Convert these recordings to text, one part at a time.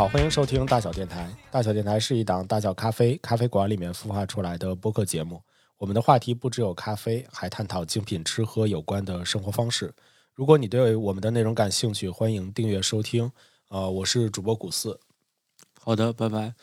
好，欢迎收听大小电台。大小电台是一档大小咖啡咖啡馆里面孵化出来的播客节目。我们的话题不只有咖啡，还探讨精品吃喝有关的生活方式。如果你对我们的内容感兴趣，欢迎订阅收听。呃，我是主播古四。好的，拜拜。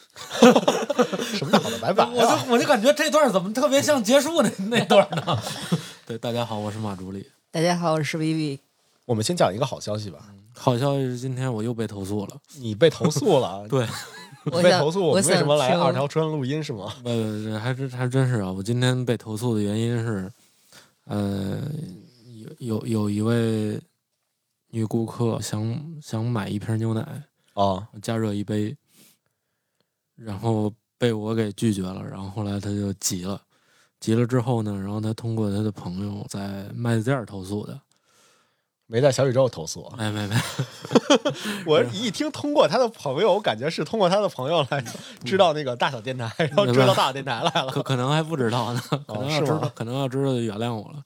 什么叫好的？拜拜、啊！我就我就感觉这段怎么特别像结束的那段呢？对，大家好，我是马助理。大家好，我是 Vivi。我们先讲一个好消息吧。好消息是今天我又被投诉了。你被投诉了？对，我被投诉，我为什么来二条村录音是吗？呃，还真还真是啊！我今天被投诉的原因是，呃，有有有一位女顾客想想买一瓶牛奶，啊，加热一杯，然后被我给拒绝了，然后后来他就急了，急了之后呢，然后他通过他的朋友在麦子店投诉的，没在小宇宙投诉。没没没，我一听通过他的朋友，我感觉是通过他的朋友来知道那个大小电台，然后知道大小电台来了。可可能还不知道呢，可能要知道，可能要知道就原谅我了。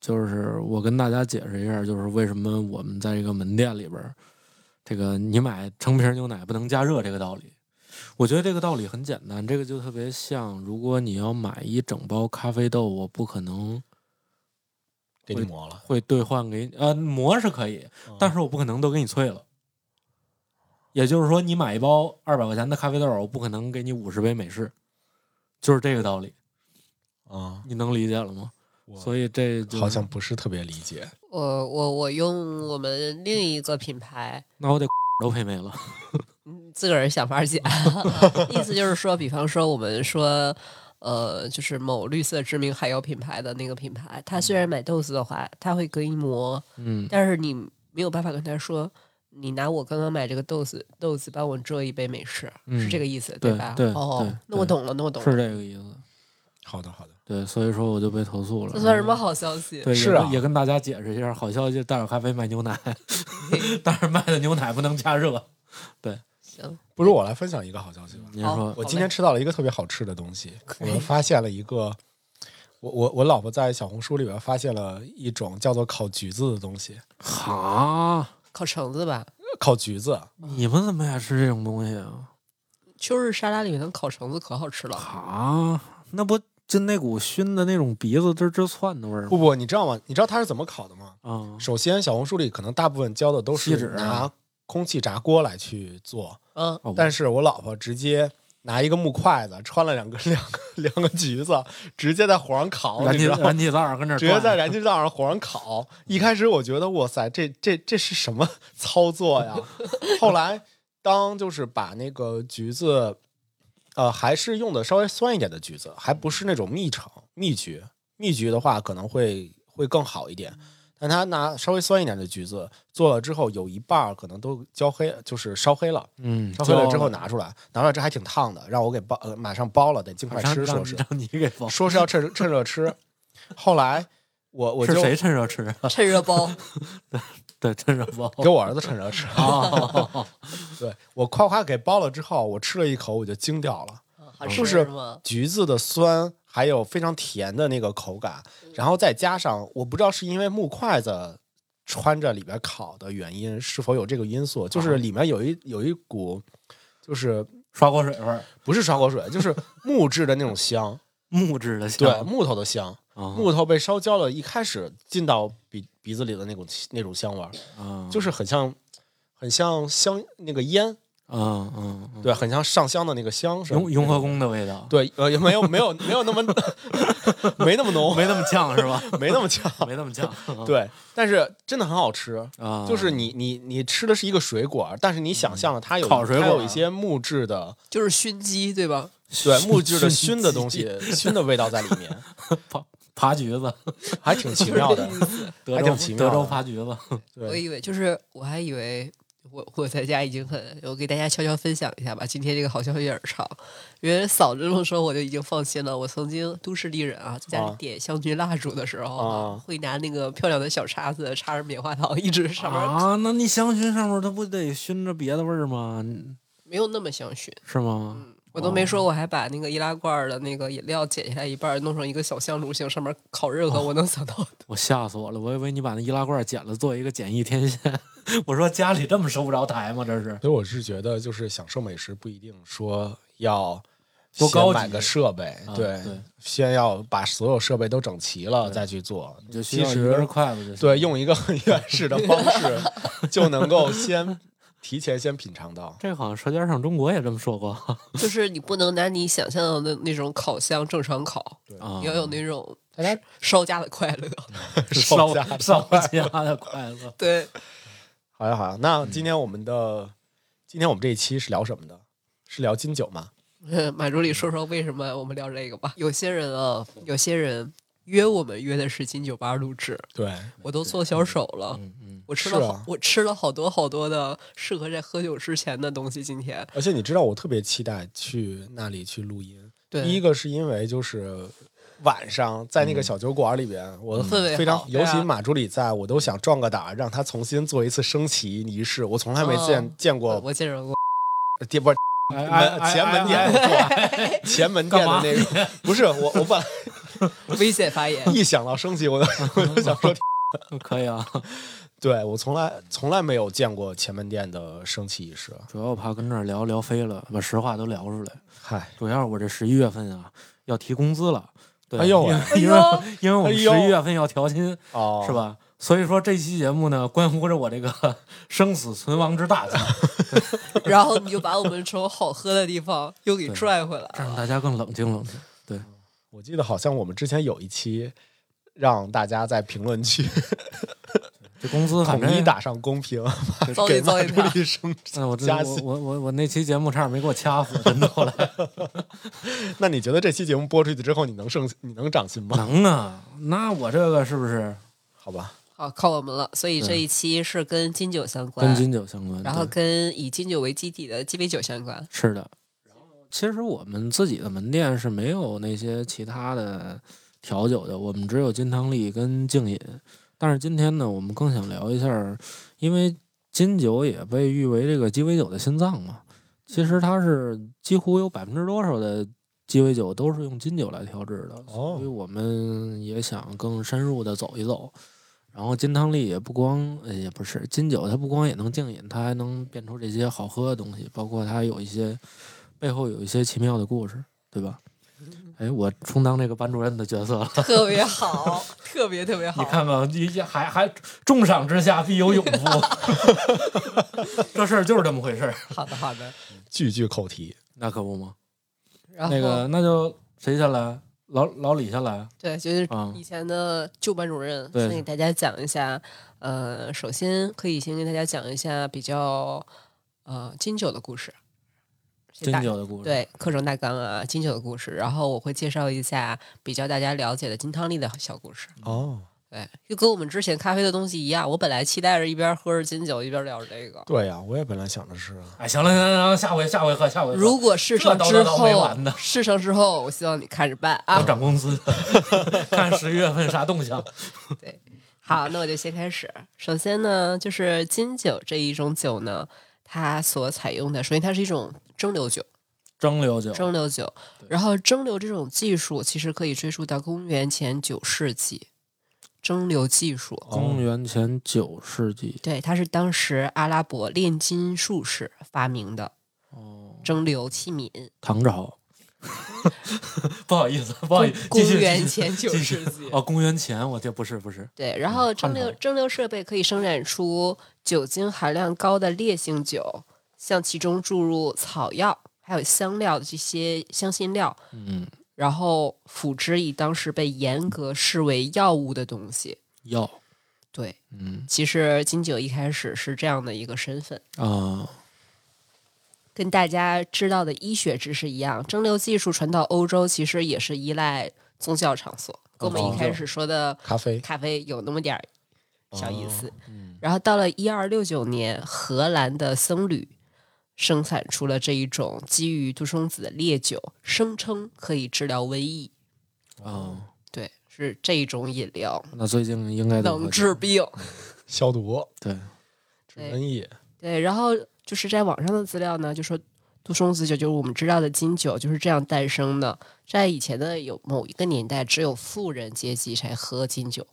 就是我跟大家解释一下，就是为什么我们在这个门店里边儿，这个你买成瓶牛奶不能加热这个道理。我觉得这个道理很简单，这个就特别像，如果你要买一整包咖啡豆，我不可能给你磨了，会兑换给你，呃，磨是可以，但是我不可能都给你萃了。也就是说，你买一包二百块钱的咖啡豆，我不可能给你五十杯美式，就是这个道理，啊，你能理解了吗？所以这好像不是特别理解。我我我用我们另一个品牌，那我得 都赔没了。嗯自个儿想法解，意思就是说，比方说我们说。呃，就是某绿色知名海药品牌的那个品牌，它虽然买豆子的话，它会隔一膜，嗯，但是你没有办法跟他说，你拿我刚刚买这个豆子豆子帮我做一杯美式，嗯是这个意思对吧？对哦，那我懂了，那我懂了是。这个意思。好的，好的。对，所以说我就被投诉了。这算什么好消息？对，是啊也跟大家解释一下，好消息，大小咖啡卖牛奶，但是卖的牛奶不能加热。对行，不如我来分享一个好消息吧。您说，我今天吃到了一个特别好吃的东西，我发现了一个，我我我老婆在小红书里边发现了一种叫做烤橘子的东西，哈，烤橙子吧。烤橘子。你们怎么也吃这种东西啊？秋日沙拉里面的烤橙子可好吃了。哈，那不就那股熏的那种鼻子吱吱窜的味儿吗？不不，你知道吗？你知道它是怎么烤的吗？啊，首先，小红书里可能大部分教的都锡纸啊是拿空气炸锅来去做，嗯，哦但是我老婆直接拿一个木筷子穿了两个两个两个橘子，直接在火上烤，燃气燃气灶上跟这儿直接在燃气灶上火上烤。一开始我觉得哇塞，这这这是什么操作呀？后来当就是把那个橘子，呃，还是用的稍微酸一点的橘子，还不是那种蜜橙蜜橘。蜜橘的话可能会会更好一点。但他拿稍微酸一点的橘子做了之后，有一半儿可能都焦黑，就是烧黑了。嗯，烧黑了之后拿出来，拿出来这还挺烫的，让我给包呃马上包了，得尽快吃，说是让你给包，说是要趁趁热吃。后来我我就是谁趁热吃啊？趁热包。对，趁热包。给我儿子趁热吃。啊，对我夸夸给包了之后，我吃了一口我就惊掉了，就是吗？橘子的酸还有非常甜的那个口感，然后再加上我不知道是因为木筷子穿着里边烤的原因，是否有这个因素，就是里面有一有一股就是刷锅水味儿，不是刷锅水，就是木质的那种香，木质的香，对木头的香，啊，木头被烧焦了，一开始进到鼻鼻子里的那种那种香味儿，啊，就是很像很像香那个烟，嗯嗯，嗯，对，很像上香的那个香是吧雍雍和宫的味道，对，呃，也没有没有没有那么 没那么浓，没那么呛是吧？没那么呛，没那么呛，对，但是真的很好吃。啊，就是你你你吃的是一个水果，但是你想象了它有烤水果它有一些木质的，就是熏鸡，对吧？对木质的熏熏的东西，熏的味道在里面，爬爬橘子，还挺奇妙的。德州还挺奇妙的德州爬橘子，我对，以为就是，我还以为我我在家已经很，我给大家悄悄分享一下吧。今天这个好像有点长，因为嫂子这么说我就已经放心了。我曾经都市丽人啊，在家里啊点香薰蜡烛的时候啊会拿那个漂亮的小叉子插着棉花糖，一直上面、啊，那你香薰上面它不得熏着别的味儿吗？没有那么香薰。是吗？我都没说，我还把那个易拉罐的那个饮料剪下来一半儿，弄成一个小香炉形，上面烤任何我能想到的。我吓死我了！我以为你把那易拉罐剪了，做一个简易天线。我说家里这么收不着台吗？这是所以我是觉得，就是享受美食不一定说要多高级先买个设备，啊对，对先要把所有设备都整齐了再去做。就需其要一根实筷子就行。对，用一个很原始的方式 就能够先提前先品尝到。这个好像《舌尖上中国》也这么说过 就是你不能拿你想象的那那种烤箱正常烤，要有那种大家烧家 的快乐。烧家的烧家的快乐。对，好呀好呀，嗯那今天我们的、今天我们这一期是聊什么的？是聊金酒吗？马助理说说为什么我们聊这个吧。有些人啊，有些人约我们约的是金酒吧录制，对，我都做小手了。嗯嗯，我吃了好，啊。我吃了好多好多的适合在喝酒之前的东西。今天，而且你知道，我特别期待去那里去录音。对，第一个是因为就是晚上在那个小酒馆里边，我氛围非常尤其马助理在，我都想壮个胆，让他重新做一次升旗仪式。我从来没见、哦。见过我见着过，店不是哎门前门店前门店的那个，不是我我本来 危险发言。一想到生气，我就 我就想说，可以啊，对我从来从来没有见过前门店的升旗仪式。主要我怕跟这儿聊聊飞了，把实话都聊出来。嗨，主要是我这十一月份啊要提工资了，对，哎呦因为因为哎因为我们十一月份要调薪，哦，是？吧？所以说这期节目呢，关乎着我这个生死存亡之大计，然后你就把我们从好喝的地方又给拽回来让。大家更冷静冷静。对，我记得好像我们之前有一期让大家在评论区 这工资统一打上公屏，糟给马助。理升嗯，我我加薪。我我我那期节目差点没给我掐死，真的后来 那你觉得这期节目播出去之后，你能升你能涨薪吗？能啊，那我这个是不是好吧，好，靠我们了。所以这一期是跟金酒相关，跟金酒相关？然后跟以金酒为基底的鸡尾酒相关。是的。其实我们自己的门店是没有那些其他的调酒的，我们只有金汤力跟静饮。但是今天呢，我们更想聊一下，因为金酒也被誉为这个鸡尾酒的心脏嘛。其实它是几乎有百分之多少的鸡尾酒都是用金酒来调制的，哦所以我们也想更深入的走一走。然后金汤力也不光，呃也不是金酒，它不光也能净饮，它还能变出这些好喝的东西，包括它有一些背后有一些奇妙的故事，对吧？哎，我充当这个班主任的角色了。特别好，特别特别好。你看看，你还还重赏之下必有勇夫，这事儿就是这么回事儿。好的好的。句句口题。那可不吗，然后那个那就谁先来？老老李先来。对，就是啊以前的旧班主任，对先给大家讲一下。呃，首先可以先给大家讲一下比较呃金九的故事。先金大酒的故事，，对课程大纲啊，金酒的故事，然后我会介绍一下比较大家了解的金汤力的小故事。哦，对，就跟我们之前咖啡的东西一样，我本来期待着一边喝着金酒一边聊着这个。对呀、我也本来想的是，哎，行了行了行了，下回下回喝，下回喝。如果事成之后，事成之后，我希望你看着办要啊。涨工资，看十一月份啥动向。对好，那我就先开始。首先呢，就是金酒这一种酒呢，它所采用的，首先它是一种蒸馏酒，蒸馏酒，蒸馏酒。然后蒸馏这种技术其实可以追溯到公元前九世纪，蒸馏技术。公元前九世纪。对，它是当时阿拉伯炼金术士发明的哦，蒸馏器皿。唐朝。不好意思，不好意思，公元前九世纪。哦，公元前，我这不是不是，对，然后蒸馏蒸馏设备可以生产出酒精含量高的烈性酒，像其中注入草药还有香料的这些香辛料，嗯，然后辅之以当时被严格视为药物的东西。药，对，嗯其实金九一开始是这样的一个身份，啊，跟大家知道的医学知识一样，蒸馏技术传到欧洲其实也是依赖宗教场所，跟我们一开始说的咖啡咖啡有那么点儿小意思。嗯然后到了一二六九年，荷兰的僧侣生产出了这一种基于独生子的烈酒，声称可以治疗瘟疫。哦，对，是这一种饮料，那最近应该能治病。消毒 对，治瘟疫，对，然后就是在网上的资料呢，就说独生子酒就是我们知道的金酒就是这样诞生的。在以前的有某一个年代，只有富人阶级才喝金酒。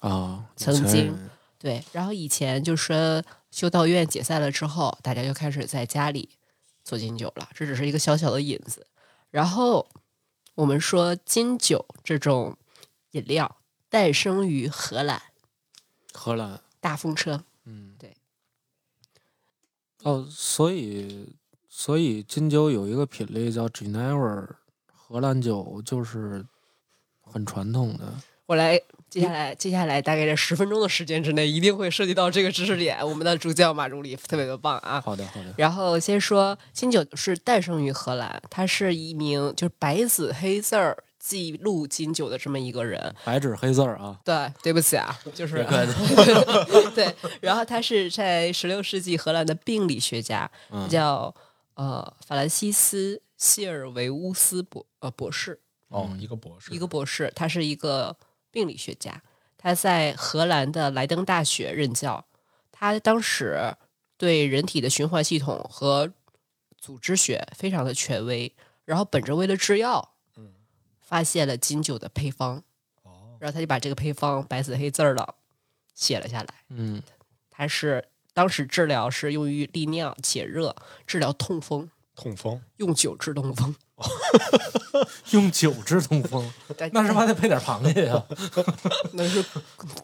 啊，曾经对，然后以前就说修道院解散了之后，大家就开始在家里做金酒了，这只是一个小小的引子。然后我们说金酒这种饮料诞生于荷兰荷兰，大风车，嗯，对。哦，所以所以金酒有一个品类叫 Genever，荷兰酒就是很传统的。我来，接下来接下来大概在十分钟的时间之内，一定会涉及到这个知识点。我们的主教马助理特别的棒啊！好的，好的。然后先说金九是诞生于荷兰，他是一名就是白纸黑字儿记录金九的这么一个人。白纸黑字儿啊，对，对不起啊，就是 对。然后他是在十六世纪荷兰的病理学家，嗯叫呃法兰西斯谢尔维乌斯博呃博士，哦，一个博士，一个博士，他是一个病理学家，他在荷兰的莱登大学任教。他当时对人体的循环系统和组织学非常的权威，然后本着为了制药，嗯，发现了金酒的配方，哦，然后他就把这个配方白纸黑字儿的写了下来。嗯，他是当时治疗是用于利尿解热，治疗痛风，痛风，用酒治痛风。用酒治痛风，但那是不是还得配点螃蟹呀？那是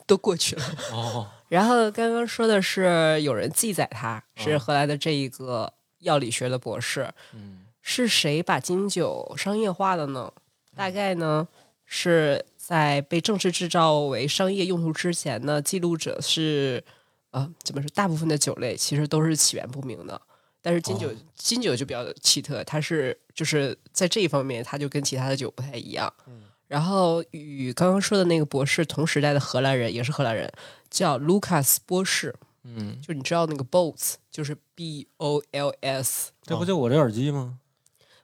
都过去了。哦，然后刚刚说的是有人记载他是哦荷兰的这一个药理学的博士，嗯是谁把金酒商业化的呢？大概呢是在被正式制造为商业用途之前呢，记录者是呃怎么说？大部分的酒类其实都是起源不明的，但是金酒、哦金酒就比较奇特，它是就是在这一方面，它就跟其他的酒不太一样。然后与刚刚说的那个博士同时代的荷兰人也是荷兰人，叫 Lucas 波士，嗯，就你知道那个 Bols，就是 B O L S 这不就我这耳机吗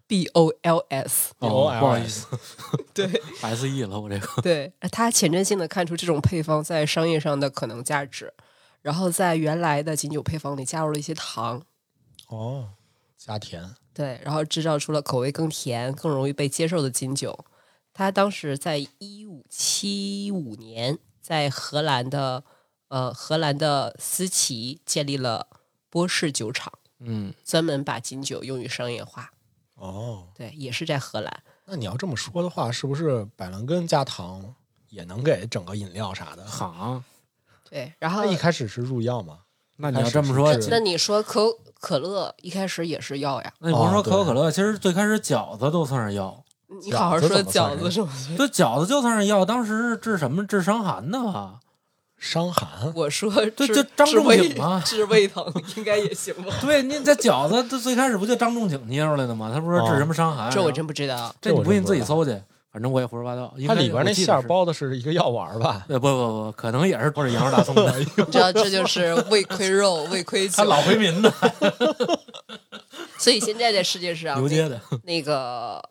？B O L S，不好意思 对，S E 了，我这个。对，他前瞻性的看出这种配方在商业上的可能价值，然后在原来的金酒配方里加入了一些糖，哦，加甜，对，然后制造出了口味更甜、更容易被接受的金酒。他当时在一五七五年在荷兰的呃荷兰的斯奇建立了波士酒厂，嗯，专门把金酒用于商业化。哦，对，也是在荷兰。那你要这么说的话，是不是百兰根加糖也能给整个饮料啥的？好，对，然后它一开始是入药吗？那你要这么说，那你说可可乐一开始也是药呀？那你甭说哦可口可乐，其实最开始饺子都算是药，你好好说饺子是饺子是吗？对，饺子就算是药，当时是治什么？治伤寒的吧？伤寒，我说治对就张仲景嘛 治胃疼应该也行吧？对，你这饺子，这最开始不就张仲景捏出来的吗？他不是治什么伤寒？这我真不知道。这你不信自己搜去，反正我也胡说八道。它里边那馅儿包的是一个药丸儿吧？呃，不不不，可能也是 或者羊肉大葱的，你知道这就是胃亏肉、胃亏酒他。老回民的，所以现在在世界上游街的，那个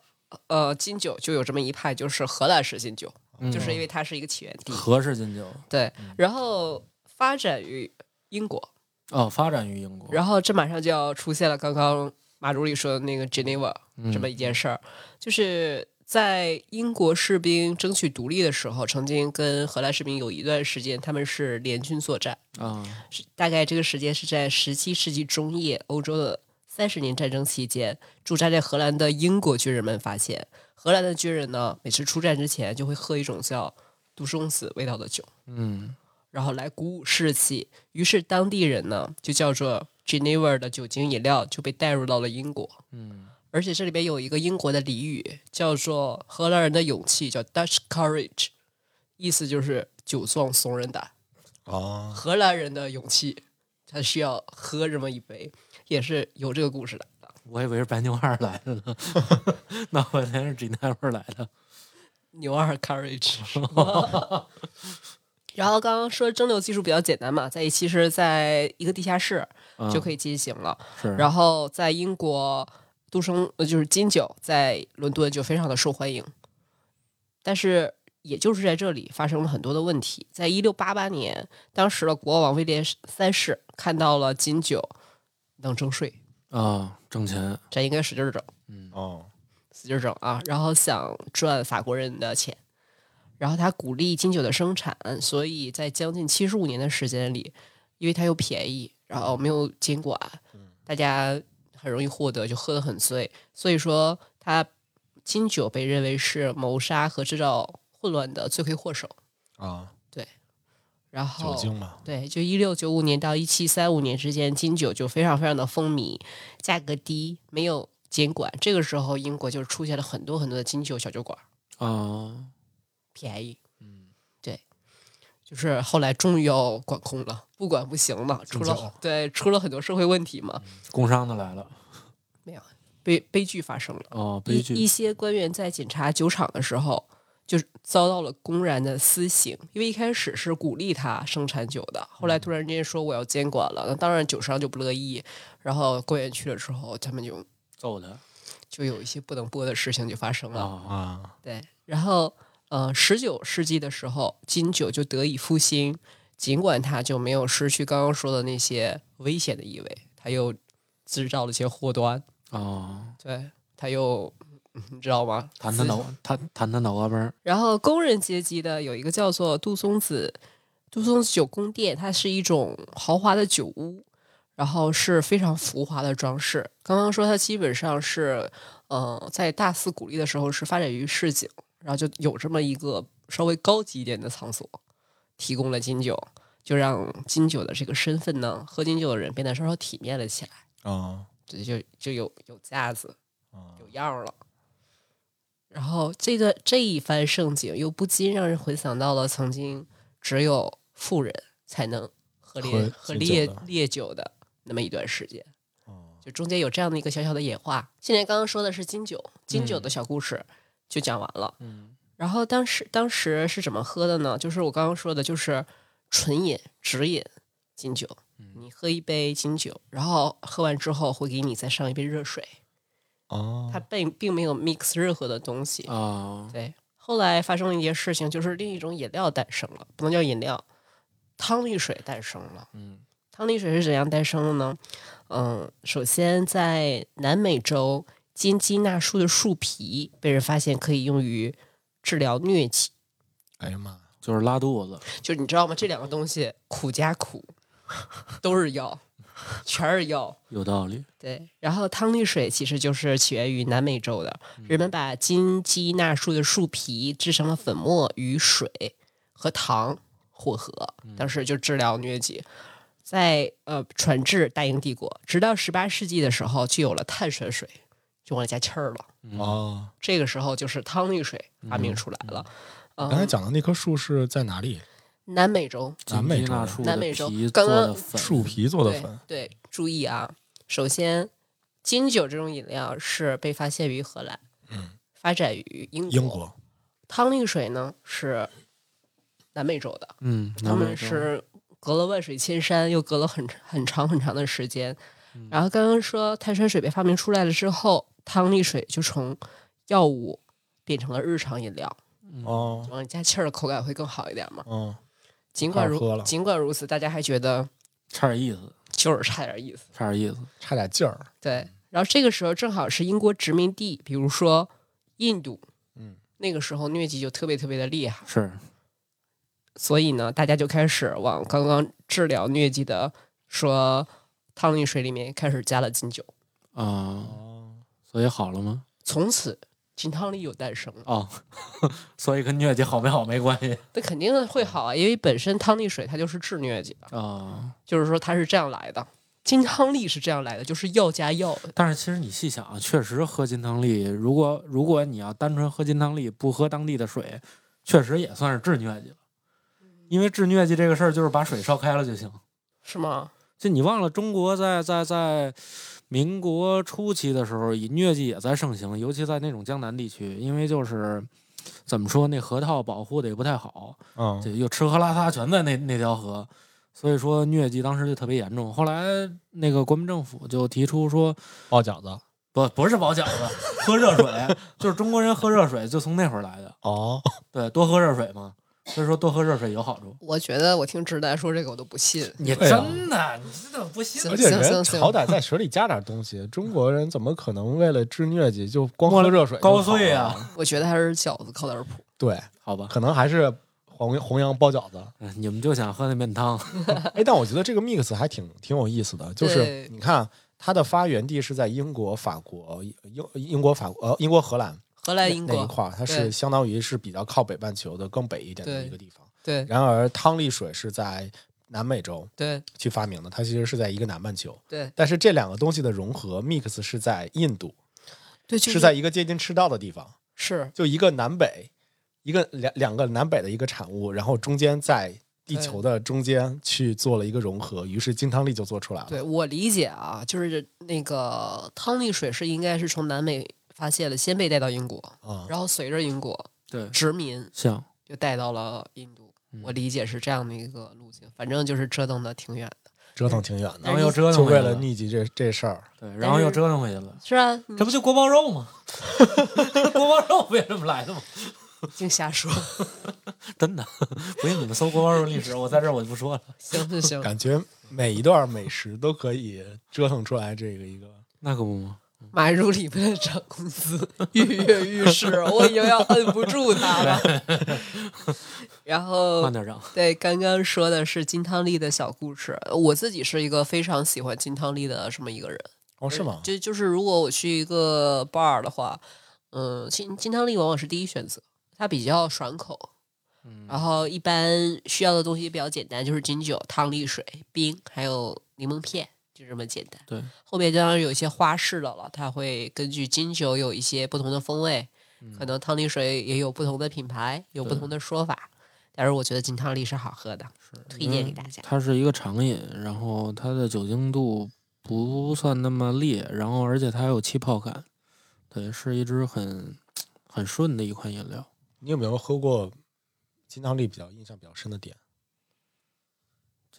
呃金酒就有这么一派，就是荷兰式金酒，嗯就是因为它是一个起源地。荷式金酒对，然后发展于英国，哦，发展于英国，然后这马上就要出现了刚刚马助理说的那个 Geneva 嗯这么一件事儿，就是在英国士兵争取独立的时候，曾经跟荷兰士兵有一段时间他们是联军作战，啊，是大概这个时间是在十七世纪中叶欧洲的三十年战争期间，驻扎在荷兰的英国军人们发现，荷兰的军人呢每次出战之前就会喝一种叫杜松子味道的酒。嗯然后来鼓舞士气。于是当地人呢，就叫做 Geneva 的酒精饮料就被带入到了英国。嗯而且这里边有一个英国的俚语，叫做“荷兰人的勇气”，叫 Dutch courage，意思就是酒壮怂人胆。哦，荷兰人的勇气，他需要喝这么一杯，也是有这个故事的。我以为是白牛二来的呢，那我来是 G 奈味来的，牛二 courage。然后刚刚说蒸馏技术比较简单嘛，在其实在一个地下室就可以以进行了。是，然后在英国，杜松呃就是金酒在伦敦就非常的受欢迎，但是也就是在这里发生了很多的问题。在一六八八年，当时的国王威廉三世看到了金酒能征税，啊，挣钱，这应该使劲儿整，嗯。哦，使劲儿整啊，然后想赚法国人的钱。然后他鼓励金酒的生产，所以在将近七十五年的时间里，因为它又便宜，然后没有监管，大家很容易获得，就喝得很醉。所以说，他金酒被认为是谋杀和制造混乱的罪魁祸首。啊，对然后酒精嘛，对，就一六九五年到一七三五年之间，金酒就非常非常的风靡，价格低，没有监管。这个时候，英国就出现了很多很多的金酒小酒馆，啊，便宜。就是后来终于要管控了，不管不行了，出了对出了很多社会问题嘛，工伤的来了，没有悲悲剧发生了。哦，悲剧一，些官员在检查酒厂的时候，就是遭到了公然的私刑，因为一开始是鼓励他生产酒的，后来突然间说我要监管了，那当然酒商就不乐意，然后官员去了之后，他们就揍他就有一些不能播的事情就发生了。啊，啊，对，然后呃，十九世纪的时候，金酒就得以复兴，尽管它就没有失去刚刚说的那些危险的意味，它又制造了一些祸端，哦，对，它又嗯你知道吗？弹弹他脑，弹弹他脑瓜崩，然后工人阶级的有一个叫做杜松子杜松子酒宫殿，它是一种豪华的酒屋，然后是非常浮华的装饰。刚刚说它基本上是，呃，在大肆鼓励的时候是发展于市井，然后就有这么一个稍微高级一点的场所，提供了金酒，就让金酒的这个身份呢，喝金酒的人变得稍稍体面了起来。啊，这就就有有架子，啊有样儿了。然后这个这一番盛景，又不禁让人回想到了曾经只有富人才能喝烈喝喝烈烈酒的那么一段时间，哦就中间有这样的一个小小的演化。现在刚刚说的是金酒，金酒的小故事就讲完了。嗯，然后当时当时是怎么喝的呢？就是我刚刚说的，就是纯饮直饮金酒。你喝一杯金酒，然后喝完之后会给你再上一杯热水，哦它并并没有 mix 任何的东西。哦，对，后来发生了一件事情，就是另一种饮料诞生了，不能叫饮料，汤力水诞生了。嗯，汤力水是怎样诞生的呢？嗯，首先在南美洲，金鸡纳树的树皮被人发现可以用于治疗疟疾。哎呀妈，就是拉肚子，就是你知道吗？这两个东西苦加苦，都是药，全是药。有道理，对，然后汤力水其实就是起源于南美洲的，人们把金鸡纳树的树皮制成了粉末，与水和糖混合，当时就治疗疟疾。在呃传至大英帝国，直到十八世纪的时候，就有了碳酸水，就往里加气儿了。哦，这个时候就是汤力水发明出来了。嗯，刚才讲的那棵树是在哪里？南美洲，南美洲南美洲刚刚树皮做的粉，对，注意啊，首先，金酒这种饮料是被发现于荷兰，嗯，发展于英国。英国汤力水呢是南美洲的，嗯，他们是隔了万水千山，又隔了很很长很长的时间。嗯然后刚刚说碳酸水被发明出来了之后，汤力水就从药物变成了日常饮料，哦，往里加气儿的口感会更好一点嘛。嗯，尽管如好喝了。尽管如此，大家还觉得差点意思，就是差点意思。差点意思，差点劲儿，对，然后这个时候正好是英国殖民地，比如说印度，嗯，那个时候疟疾就特别特别的厉害，是。所以呢，大家就开始往刚刚治疗疟疾的说汤力水里面开始加了金酒，啊，哦，所以好了吗？从此金汤力有诞生了。哦，所以跟疟疾好没好没关系那肯定会好啊，因为本身汤力水它就是治疟疾的，啊。就是说它是这样来的。金汤力是这样来的，就是药加药。但是其实你细想啊，确实喝金汤力，如果如果你要单纯喝金汤力，不喝当地的水，确实也算是治疟疾了。因为治疟疾这个事儿，就是把水烧开了就行。是吗？就你忘了，中国在在在民国初期的时候，以疟疾也在盛行，尤其在那种江南地区，因为就是怎么说，那河套保护的也不太好，嗯就又吃喝拉撒全在那那条河，所以说疟疾当时就特别严重。后来那个国民政府就提出说，包饺子，不不是包饺子，喝热水，就是中国人喝热水就从那会儿来的。哦，对，多喝热水嘛，所以说多喝热水有好处。我觉得我听直男说这个我都不信。你对啊真的，你这怎么不信行而且人行行好歹在水里加点东西，中国人怎么可能为了治疟疾就光喝热水就高好碎了啊？我觉得还是饺子靠点谱。对，好吧，可能还是弘弘扬包饺子。嗯 你们就想喝那面汤，哎，但我觉得这个 mix 还挺挺有意思的，就是对你看它的发源地是在英国、法国、英英国、法国呃英国、荷兰荷兰、英国，那一块儿，它是相当于是比较靠北半球的更北一点的一个地方。对然而汤力水是在南美洲对去发明的，它其实是在一个南半球。对但是这两个东西的融合 mix 是在印度，对，就是在一个接近赤道的地方，是就一个南北，一个两两个南北的一个产物，然后中间在地球的中间去做了一个融合，于是金汤力就做出来了。对我理解啊，就是那个汤力水是应该是从南美发现了，先被带到英国，啊、然后随着英国对，殖民像就带到了印度。我理解是这样的一个路径，反正就是折腾的挺远的。折腾挺远的然，后又折就腾回来了，为了逆袭这这事儿。对，然后又折腾回去了。是啊，你这不就锅包肉吗？锅包肉不也这么来的吗？净瞎说。真的，不信你们搜锅包肉历史，我在这儿我就不说了。行行行，感觉每一段美食都可以折腾出来这个一个。那可不吗？买入里面的涨工资跃跃欲试，我已经要摁不住他了。然后慢点涨。对，刚刚说的是金汤力的小故事。我自己是一个非常喜欢金汤力的这么一个人。哦，是吗？就就是如果我去一个 bar 的话，嗯，金金汤力往往是第一选择，它比较爽口。嗯然后一般需要的东西比较简单，就是金酒、汤力水、冰，还有柠檬片，就这么简单。对，后面当然有一些花式的了，它会根据金酒有一些不同的风味，可能汤力水也有不同的品牌，有不同的说法。但是我觉得金汤力是好喝的，推荐给大家。它是一个长饮，然后它的酒精度不算那么烈，然后而且它还有气泡感，对，是一支很很顺的一款饮料。你有没有喝过金汤力比较印象比较深的点？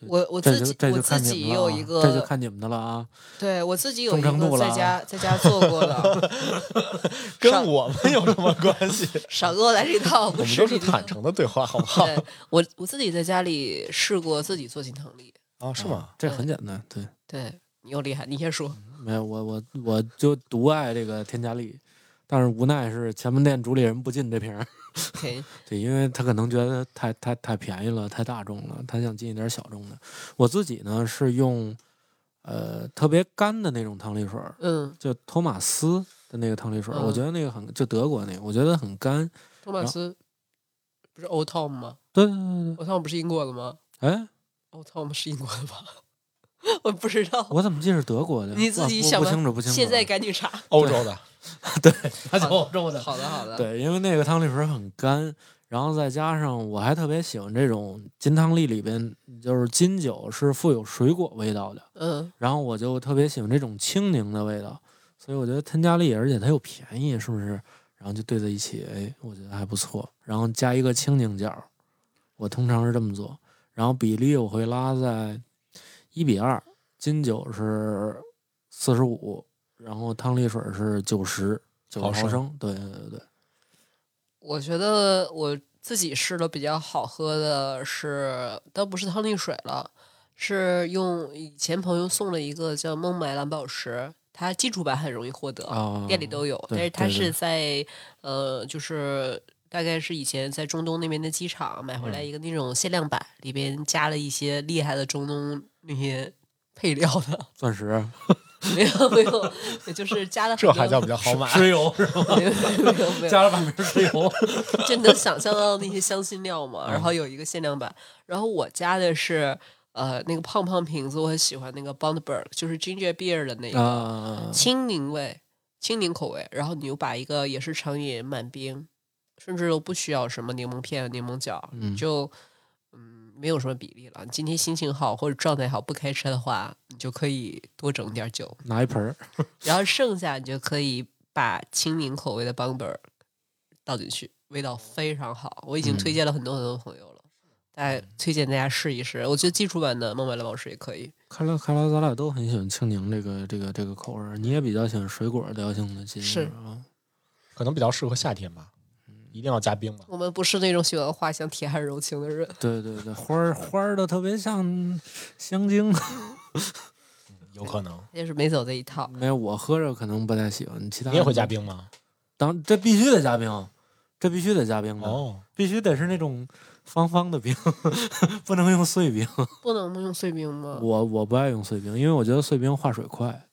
我我这就自己我这就看自己有一个，这就看你们的了啊！对我自己有一个在家在家做过的，跟我们有什么关系？少给我来这套，我不们都是坦诚的对话，好不 好？对我我自己在家里试过自己做金汤力，啊，是吗？这很简单，对，对你又厉害，你先说。没有我我我就独爱这个添加力，但是无奈是前门店主理人不进这瓶儿，对，因为他可能觉得太太太便宜了，太大众了，他想进一点小众的。我自己呢是用呃特别干的那种汤力水儿，嗯，就托马斯的那个汤力水儿，嗯我觉得那个很就德国那个，我觉得很干。托马斯不是 Old Tom 吗对对对对，？Old Tom 不是英国的吗哎，？Old Tom 是英国的吧？我不知道，我怎么记得是德国的？你自己想不清楚不清楚。现在赶紧查。欧洲的，他就欧洲的。好的好的，对，因为那个汤力水很干，然后再加上我还特别喜欢这种金汤力里边，就是金酒是富有水果味道的，嗯，然后我就特别喜欢这种清柠的味道，所以我觉得添加力，而且它又便宜，是不是？然后就兑在一起，哎，我觉得还不错。然后加一个清柠角，我通常是这么做，然后比例我会拉在一比二，金酒是四十五，然后汤力水是九十九毫升，对对对对。我觉得我自己试的比较好喝的是，倒不是汤力水了，是用以前朋友送了一个叫孟买蓝宝石，它基础版很容易获得，啊，店里都有，但是它是在呃，就是大概是以前在中东那边的机场买回嗯。来一个那种限量版，里边加了一些厉害的中东那些配料的，钻石、没有没有，也就是加了这还叫比较好买。石油 是吗？没有没有没有，加了半瓶石油，就能想象到那些香辛料嘛。嗯然后有一个限量版，然后我加的是呃那个胖胖瓶子，我很喜欢那个 Bondberg，就是 ginger beer 的那个。啊，青柠味、青柠口味，然后你又把一个也是长饮满冰，甚至都不需要什么柠檬片、柠檬角，嗯就嗯没有什么比例了。你今天心情好或者状态好不开车的话，你就可以多整点酒，拿一盆儿，然后剩下你就可以把青柠口味的 b u m b e r 倒进去，味道非常好。我已经嗯推荐了很多很多朋友了。大家推荐大家试一试，我觉得基础版的孟买蓝宝石也可以。看来看来咱俩都很喜欢青柠这个这个这个口味儿，你也比较喜欢水果调性的金是啊。可能比较适合夏天吧，一定要加冰吧。我们不是那种喜欢花香、铁汉柔情的人。对对对，花儿花儿的特别像香精。有可能。也是没走这一套。没有，我喝着可能不太喜欢，其他你也会加冰？冰吗？当这必须得加冰，这必须得加冰的，哦，必须得是那种方方的冰，不能用碎冰。不能用碎冰吗？我我不爱用碎冰，因为我觉得碎冰化水快，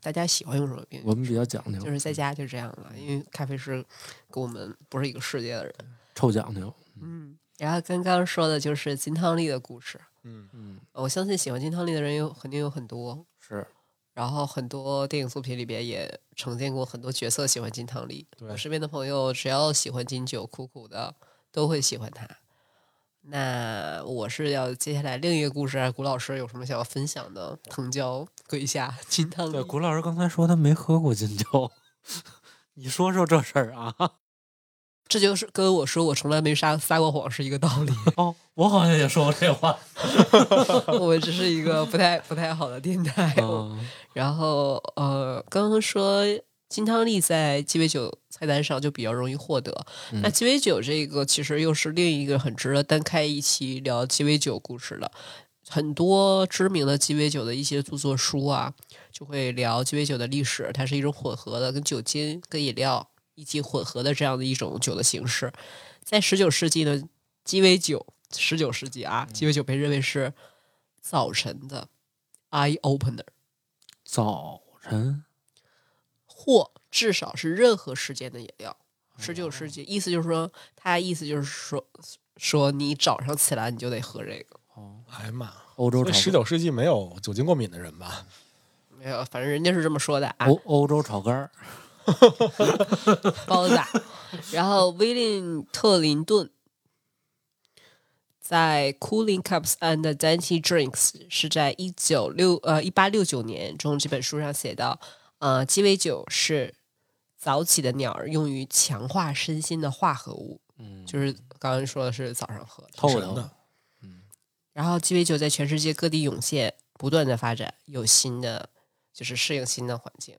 大家喜欢用什么冰？我们比较讲究，就是在家就这样了，因为咖啡师跟我们不是一个世界的人。臭讲究。嗯，然后刚刚说的就是金汤力的故事，嗯，嗯，我相信喜欢金汤力的人有肯定有很多，是然后很多电影作品里边也呈现过很多角色喜欢金汤力。对我身边的朋友只要喜欢金九苦苦的，都会喜欢他。那我是要接下来另一个故事，古老师有什么想要分享的？藤椒跪下金汤对，力，古老师刚才说他没喝过金酒，你说说这事儿啊？这就是跟我说我从来没撒撒过谎是一个道理。哦，我好像也说过这话。我只是一个不太不太好的电台。嗯，然后呃，刚刚说金汤力在鸡尾酒菜单上就比较容易获得。嗯那鸡尾酒这个其实又是另一个很值得单开一期聊鸡尾酒故事的。很多知名的鸡尾酒的一些著作书啊，就会聊鸡尾酒的历史，它是一种混合的，跟酒精、跟饮料一起混合的这样的一种酒的形式。在十九世纪呢，鸡尾酒，十九世纪啊，鸡尾酒被认为是早晨的 eye opener。早晨或至少是任何时间的饮料。十九世纪，意思就是说，他意思就是说，说你早上起来你就得喝这个。哦，哎呀妈，欧洲十九世纪没有酒精过敏的人吧？没有，反正人家是这么说的啊，欧欧洲炒肝儿，包子。然后威廉特林顿在《Cooling Cups and Dainty Drinks》是在一九六呃一八六九年中这本书上写到，呃，鸡尾酒是早起的鸟儿用于强化身心的化合物，嗯，就是刚刚说的是早上喝的。透的，然后鸡尾酒在全世界各地涌现，不断的发展，有新的就是适应新的环境。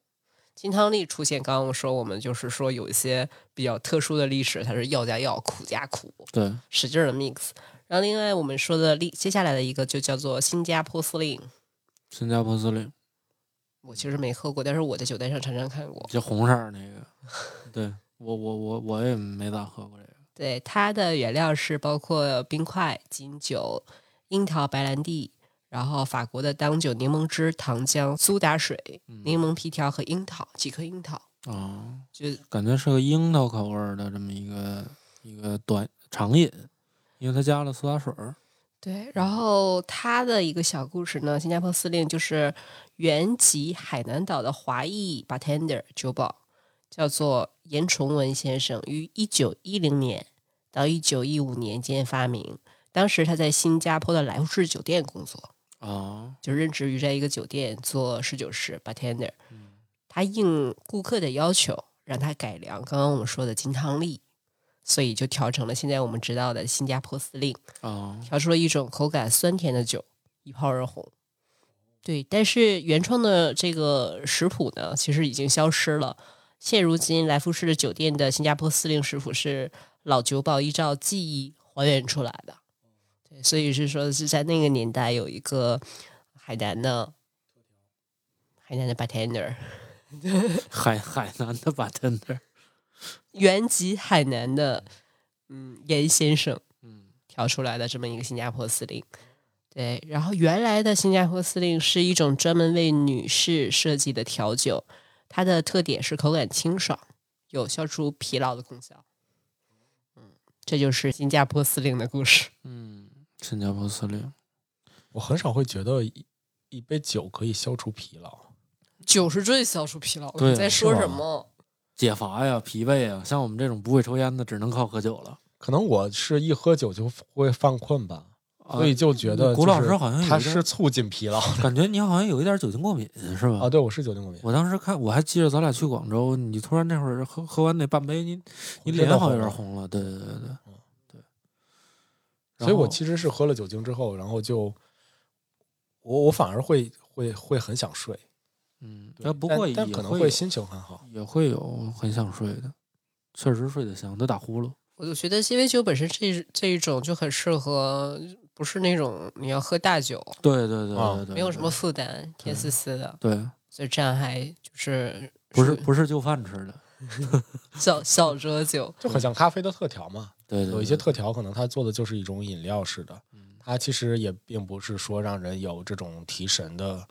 金汤力出现，刚刚我说我们就是说有一些比较特殊的历史，它是药加药，苦加苦，对，使劲的 mix。然后另外我们说的另接下来的一个就叫做新加坡司令，新加坡司令，我其实没喝过，但是我在酒单上常常看过。就红色儿那个，对我我我我也没咋喝过这个。对，它的原料是包括冰块、金酒、樱桃白兰地，然后法国的当酒、柠檬汁、糖浆、苏打水、柠檬皮条和樱桃几颗樱桃，哦，就感觉是个樱桃口味儿的这么一个一个短长饮，因为它加了苏打水儿。对。然后它的一个小故事呢，新加坡司令就是原籍海南岛的华裔 bartender 酒保，叫做严崇文先生，于一九一零年到一九一五年间发明。当时他在新加坡的来福士酒店工作。哦，就任职于在一个酒店做侍酒师 bartender，他应顾客的要求，让他改良刚刚我们说的金汤力，所以就调成了现在我们知道的新加坡司令，哦，调出了一种口感酸甜的酒，一炮而红。对，但是原创的这个食谱呢，其实已经消失了。现如今，来福士的酒店的新加坡司令食谱是老酒保依照记忆还原出来的。对，所以是说是在那个年代有一个海南的海南的 bartender，海海南的 bartender，原籍海南的嗯严先生嗯，调出来的这么一个新加坡司令。对，然后原来的新加坡司令是一种专门为女士设计的调酒，它的特点是口感清爽，有消除疲劳的功效。嗯，这就是新加坡司令的故事。嗯，新加坡司令，我很少会觉得一一杯酒可以消除疲劳。酒是最消除疲劳的。你在说什么？解乏呀，疲惫呀，像我们这种不会抽烟的，只能靠喝酒了。可能我是一喝酒就会犯困吧，啊所以就觉得古老师好像有它一点是促进疲劳感觉你好像有一点酒精过敏，是吧？啊。对，我是酒精过敏。我当时看，我还记得咱俩去广州，你突然那会儿喝喝完那半杯，你你脸好像有点红了对对对对对。所以我其实是喝了酒精之后，然后就我我反而会会会很想睡，嗯，对那不过也但但可能会心情很好。也会有很想睡的，确实睡得香，都打呼噜。我就觉得鸡尾酒本身这这一种就很适合，不是那种你要喝大酒，对对对啊对对，没有什么负担，甜丝丝的，对，所以这样还就是不是不是就饭吃的，小小酌酒，就很像咖啡的特调嘛。对对，有一些特调可能它做的就是一种饮料式的，它其实也并不是说让人有这种提神的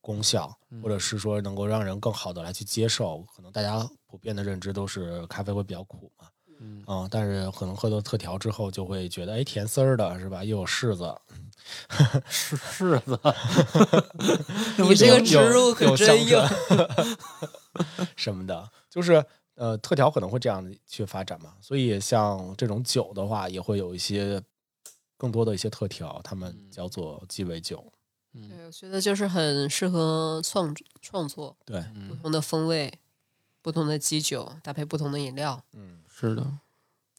功效，或者是说能够让人更好的来去接受。可能大家普遍的认知都是咖啡会比较苦嘛，嗯但是可能喝到特调之后就会觉得，哎，甜丝儿的是吧？又有柿子，柿柿子，你这个植入可真硬。什么的，就是呃，特调可能会这样去发展嘛。所以像这种酒的话，也会有一些更多的一些特调，他们叫做鸡尾酒。对，我觉得就是很适合创创作，对，不同的风味，不同的基酒搭配不同的饮料。嗯，是的，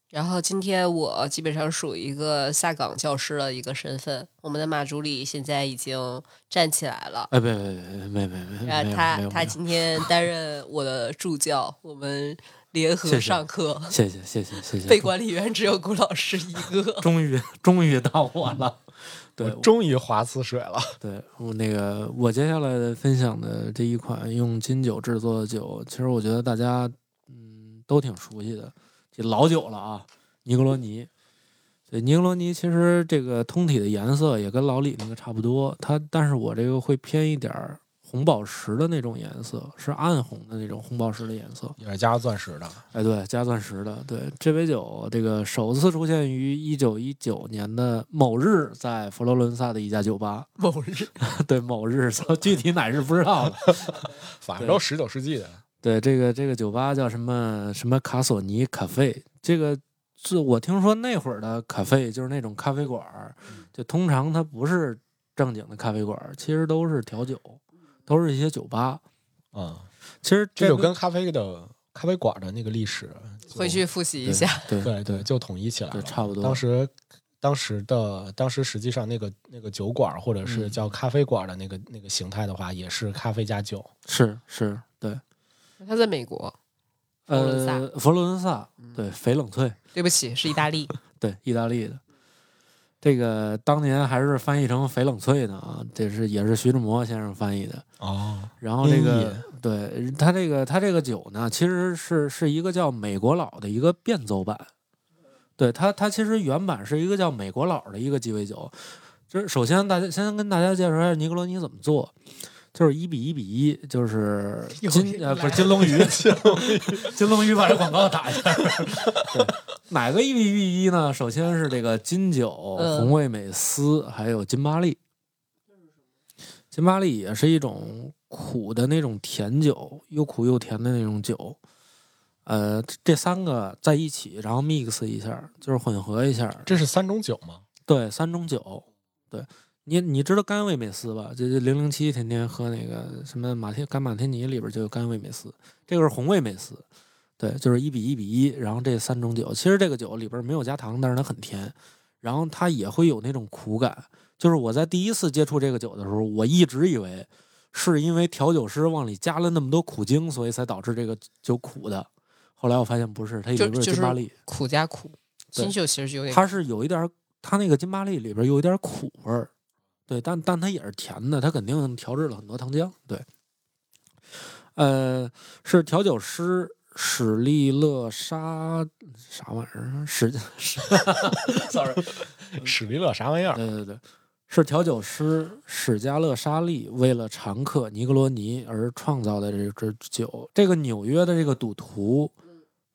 然后今天我基本上属于一个下岗教师的一个身份，我们的马助理现在已经站起来了。哎，别别别别别别，然后没他他今天担任我的助教，我们联合上课。谢谢谢谢谢 谢，被管理员只有顾老师一个。终于终于到我了，对终于划死水了。对我那个我接下来分享的这一款用金酒制作的酒，其实我觉得大家嗯都挺熟悉的，这老酒了啊，尼格罗尼。对，尼格罗尼其实这个通体的颜色也跟老李那个差不多，它但是我这个会偏一点儿红宝石的那种颜色，是暗红的那种红宝石的颜色。也是加钻石的，哎，对，加钻石的。对，这杯酒这个首次出现于一九一九年的某日，在佛罗伦萨的一家酒吧。某日，对，某日，具体哪日不知道了。反正都十九世纪的。对，这个这个酒吧叫什么什么卡索尼咖啡，这个是我听说那会儿的咖啡就是那种咖啡馆儿，就通常它不是正经的咖啡馆儿，其实都是调酒，都是一些酒吧。嗯，其实这就跟咖啡的咖啡馆的那个历史回去复习一下。对 对对，就统一起来了，差不多当时当时的当时实际上那个那个酒馆或者是嗯叫咖啡馆的那个那个形态的话，也是咖啡加酒。是是，对。他在美国，佛罗伦萨呃，佛罗伦萨，对，翡冷翠，对不起，是意大利。对，意大利的。这个当年还是翻译成翡冷翠呢啊，这是也是徐志摩先生翻译的。哦，然后这个对它这个它这个酒呢，其实是是一个叫美国佬的一个变奏版。对它它其实原版是一个叫美国佬的一个鸡尾酒。就是首先大家先跟大家介绍一下尼格罗尼怎么做，就是一比一比一，就是金呃不是金龙鱼，金龙鱼把这广告打一下。对，哪个一比一比一呢？首先是这个金酒、嗯红味美思，还有金巴利。金巴利也是一种苦的那种甜酒，又苦又甜的那种酒。呃，这这三个在一起，然后 mix 一下，就是混合一下。这是三种酒吗？对，三种酒。对你，你知道甘味美思吧？就就零零七天天喝那个什么马天干马天尼里边就有甘味美思，这个是红味美思。对，就是一比一比一，然后这三种酒，其实这个酒里边没有加糖，但是它很甜，然后它也会有那种苦感。就是我在第一次接触这个酒的时候，我一直以为是因为调酒师往里加了那么多苦精，所以才导致这个酒苦的。后来我发现不是，它里边有就就是金巴利，苦加苦，对金酒其实就有点它是有一点儿，它那个金巴利里边有一点儿苦味儿，对，但但它也是甜的，它肯定调制了很多糖浆，对。呃，是调酒师史利勒沙啥玩意儿啊？史史，sorry，史利勒啥玩意儿？对对对，是调酒师史加勒沙利为了常客尼格罗尼而创造的这支酒。这个纽约的这个赌徒，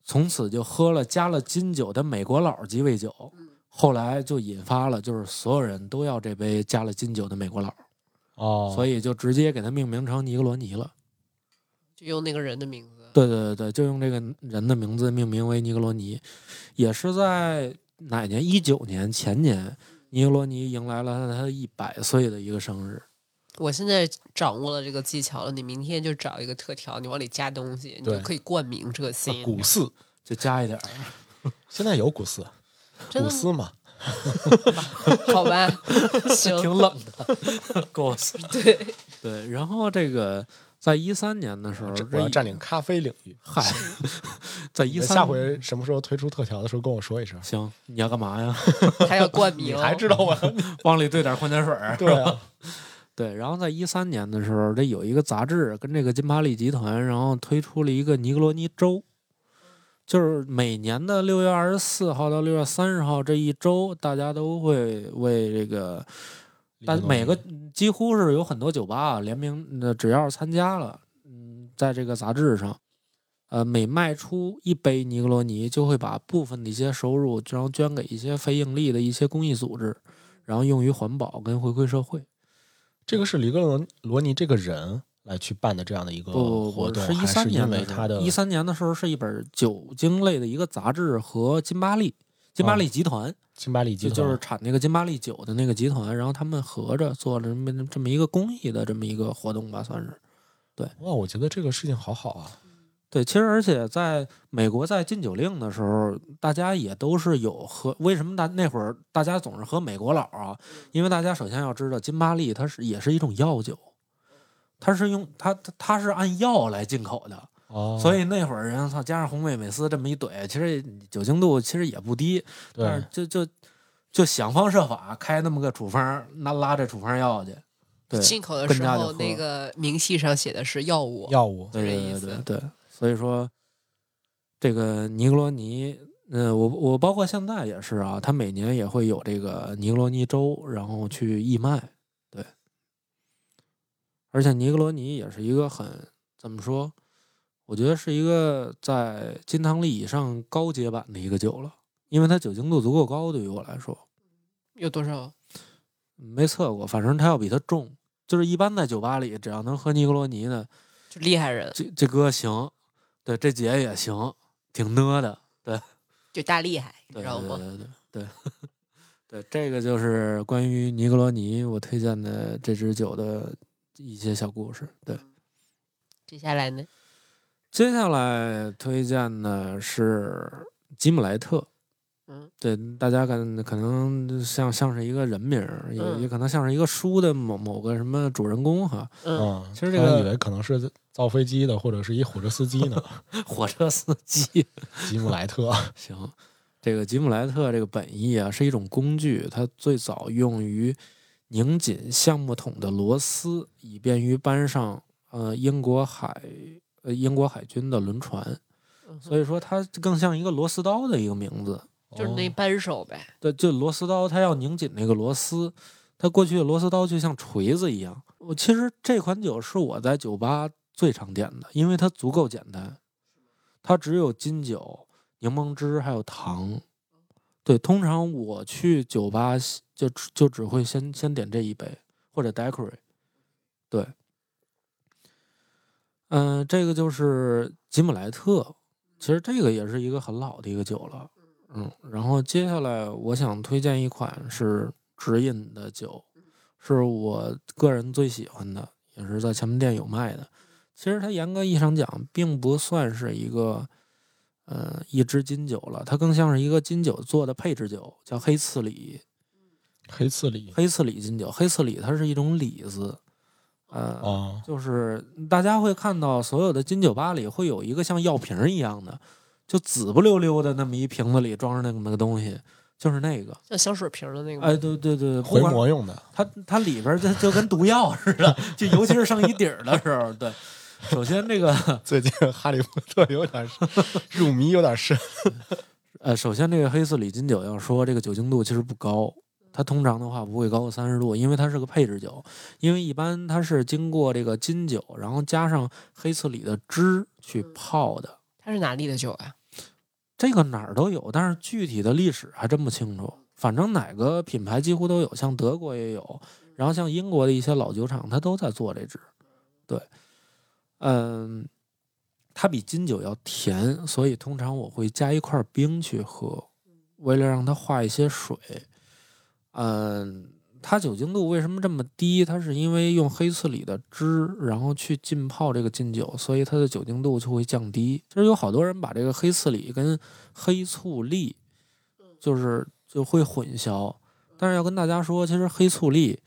从此就喝了加了金酒的美国佬鸡尾酒，后来就引发了就是所有人都要这杯加了金酒的美国佬，哦，所以就直接给它命名成尼格罗尼了。就用那个人的名字。对对对对，就用这个人的名字命名为尼格罗尼，也是在哪年？一九年前年，尼格罗尼迎来了他一百岁的一个生日。我现在掌握了这个技巧了，你明天就找一个特调，你往里加东西，你就可以冠名这个新。古寺就加一点儿，现在有古寺，真的吗古寺嘛，好吧，行，挺冷的，够死。对，对，然后这个在一三年的时候，要占领咖啡领域。嗨，在一三你下回什么时候推出特调的时候跟我说一声。行，你要干嘛呀？还要冠你名，还知道我？往里兑点矿泉水儿。对啊，对，然后在一三年的时候，这有一个杂志跟这个金巴利集团，然后推出了一个尼格罗尼粥。就是每年的六月二十四号到六月三十号这一周，大家都会为这个，但每个几乎是有很多酒吧啊联名，呃，只要是参加了，嗯，在这个杂志上，呃，每卖出一杯尼格罗尼，就会把部分的一些收入，然后捐给一些非盈利的一些公益组织，然后用于环保跟回馈社会。这个是里格罗罗尼这个人来去办的这样的一个活动，是一三年的为他的一三年的时候是一本酒精类的一个杂志和金巴利金巴利集团，金巴利集团就就是产那个金巴利酒的那个集团，然后他们合着做了这么这么一个公益的这么一个活动吧，算是对。哇，我觉得这个事情好好啊。对，其实而且在美国在禁酒令的时候，大家也都是有喝。为什么大那会儿大家总是喝美国佬啊？因为大家首先要知道，金巴利它是也是一种药酒，它是用它它它是按药来进口的，哦，所以那会儿人操加上红美美斯这么一怼，其实酒精度其实也不低，但是对，就就就想方设法开那么个处方，那拉这处方药去。对，进口的时候，那个明细上写的是药物，药物。对对这意思。对对。对，所以说这个尼格罗尼，嗯，我我包括现在也是啊，他每年也会有这个尼格罗尼州，然后去义卖，对，而且尼格罗尼也是一个很怎么说，我觉得是一个在金汤力以上高阶版的一个酒了，因为它酒精度足够高，对于我来说，有多少？没测过，反正它要比它重，就是一般在酒吧里，只要能喝尼格罗尼的，就厉害人，这这哥行，对，这姐也行，挺呢的，对，就大厉害，你知道吗？对对对对对，这个就是关于尼格罗尼我推荐的这支酒的一些小故事。对，接下来呢？接下来推荐的是吉姆莱特。嗯，对，大家可可能像像是一个人名儿，也、嗯也可能像是一个书的某某个什么主人公哈。嗯，嗯，其实这个他以为可能是造飞机的，或者是一火车司机呢。火车司机，吉姆莱特，行，这个吉姆莱特这个本意啊是一种工具，它最早用于拧紧橡木桶的螺丝，以便于搬上呃英国海呃英国海军的轮船，嗯所以说它更像一个螺丝刀的一个名字。就是那扳手呗。对，就螺丝刀，它要拧紧那个螺丝，它过去的螺丝刀就像锤子一样。我其实这款酒是我在酒吧最常点的，因为它足够简单，它只有金酒、柠檬汁还有糖。对，通常我去酒吧就就只会先先点这一杯或者 daiquiri。对，嗯、这个就是吉姆莱特，其实这个也是一个很老的一个酒了。嗯，然后接下来我想推荐一款是直饮的酒，是我个人最喜欢的，也是在前门店有卖的。其实它严格意义上讲，并不算是一个呃一支金酒了，它更像是一个金酒做的配置酒，叫黑刺李。黑刺李黑刺李金酒，黑刺李它是一种李子，呃，哦，就是大家会看到所有的金酒吧里会有一个像药瓶一样的，就紫不溜溜的那么一瓶子里装着那么个东西，就是那个。像香水瓶的那个，哎，对对对，不回魔用的，它它里边就就跟毒药似的，就尤其是剩一底儿的时候，对。首先这个 最近哈利波特有点入迷有点深。呃，首先这个黑刺李金酒要说这个酒精度其实不高，它通常的话不会高过三十度，因为它是个配置酒，因为一般它是经过这个金酒，然后加上黑刺李的汁去泡的。它是哪里的酒啊？这个哪儿都有，但是具体的历史还真不清楚。反正哪个品牌几乎都有，像德国也有，然后像英国的一些老酒厂，它都在做这支。对，嗯，它比金酒要甜，所以通常我会加一块冰去喝，为了让它化一些水。嗯，它酒精度为什么这么低？它是因为用黑刺李的汁，然后去浸泡这个金酒，所以它的酒精度就会降低。其实有好多人把这个黑刺李跟黑醋栗，就是就会混淆。但是要跟大家说，其实黑醋栗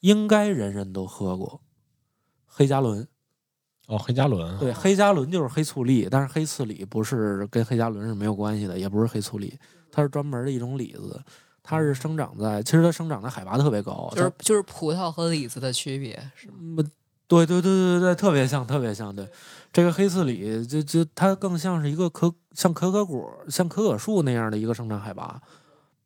应该人人都喝过。黑加仑，哦，黑加仑，对，黑加仑就是黑醋栗，但是黑刺李不是跟黑加仑是没有关系的，也不是黑醋栗，它是专门的一种李子，它是生长在，其实它生长在海拔特别高，就是就是葡萄和李子的区别，是吗？嗯，对对对对对，特别像，特别像。对，这个黑刺李就就它更像是一个可像可可果、像可可树那样的一个生长海拔，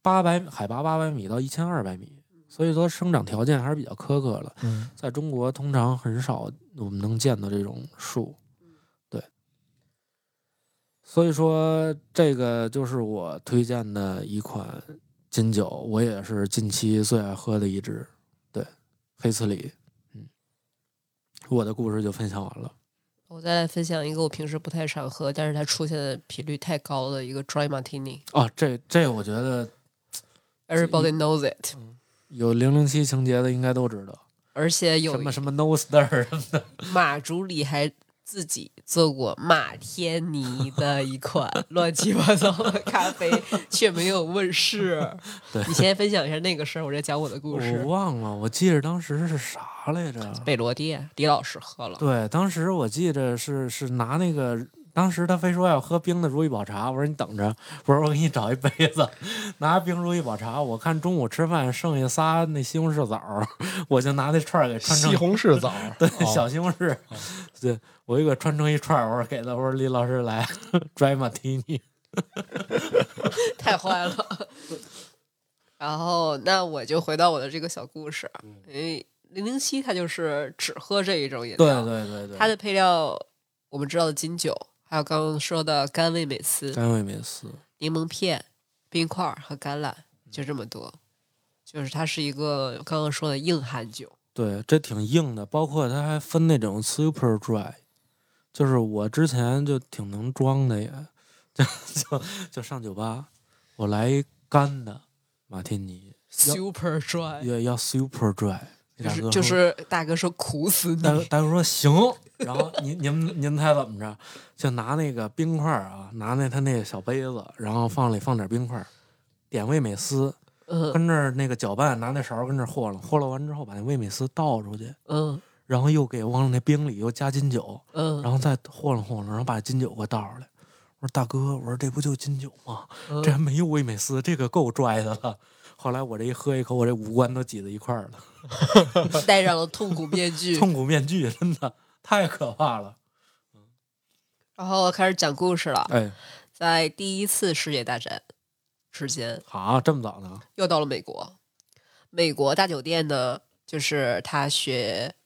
八百海拔八百米到一千二百米，所以说生长条件还是比较苛刻的。嗯在中国通常很少我们能见到这种树，对。所以说这个就是我推荐的一款金酒，我也是近期最爱喝的一支，对，黑刺里。嗯，我的故事就分享完了。我再来分享一个我平时不太常喝，但是它出现的频率太高的一个 Dry Martini。啊，这这我觉得 Everybody knows it，有零零七情节的应该都知道，而且有什么什么 no Star 什么的。马助理还自己做过马天尼的一款 乱七八糟的咖啡，却没有问世。对你先分享一下那个事儿，我再讲我的故事我。忘了，我记着当时是啥来着？贝罗店，李老师喝了，对，当时我记着是是拿那个，当时他非说要喝冰的如意宝茶，我说你等着，我说我给你找一杯子，拿冰如意宝茶。我看中午吃饭剩下仨那西红柿枣，我就拿那串儿给穿成西红柿枣，对哦小西红柿，对我一个穿成一串儿，我说给他，我说李老师来 dry martini，太坏了。然后，那我就回到我的这个小故事，因为零零七它就是只喝这一种饮对料，对对对，它的配料我们知道的金酒，还有刚刚说的甘味美思、甘味美思，柠檬片、冰块儿和橄榄，就这么多。就是它是一个刚刚说的硬汉酒，对，这挺硬的，包括它还分那种 super dry，就是我之前就挺能装的也，就就就上酒吧，我来一干的马天尼，super dry，要要 super dry，就是就是大哥说苦死你，大哥说行，然后您您您猜怎么着？就拿那个冰块啊，拿那他那个小杯子，然后放里放点冰块，点味美思，嗯跟这儿那个搅拌，拿那勺儿跟这儿和了，和了完之后把那味美思倒出去，嗯然后又给往那冰里又加金酒，嗯，然后再和了和了，然后把金酒给我倒出来。我说大哥，我说这不就金酒吗？嗯这还没有味美思，这个够拽的了。后来我这一喝一口，我这五官都挤在一块儿了，戴上了痛苦面具，痛苦面具真的太可怕了。然后开始讲故事了。哎，在第一次世界大战之间，好，这么早呢？又到了美国。美国大酒店呢，就是他学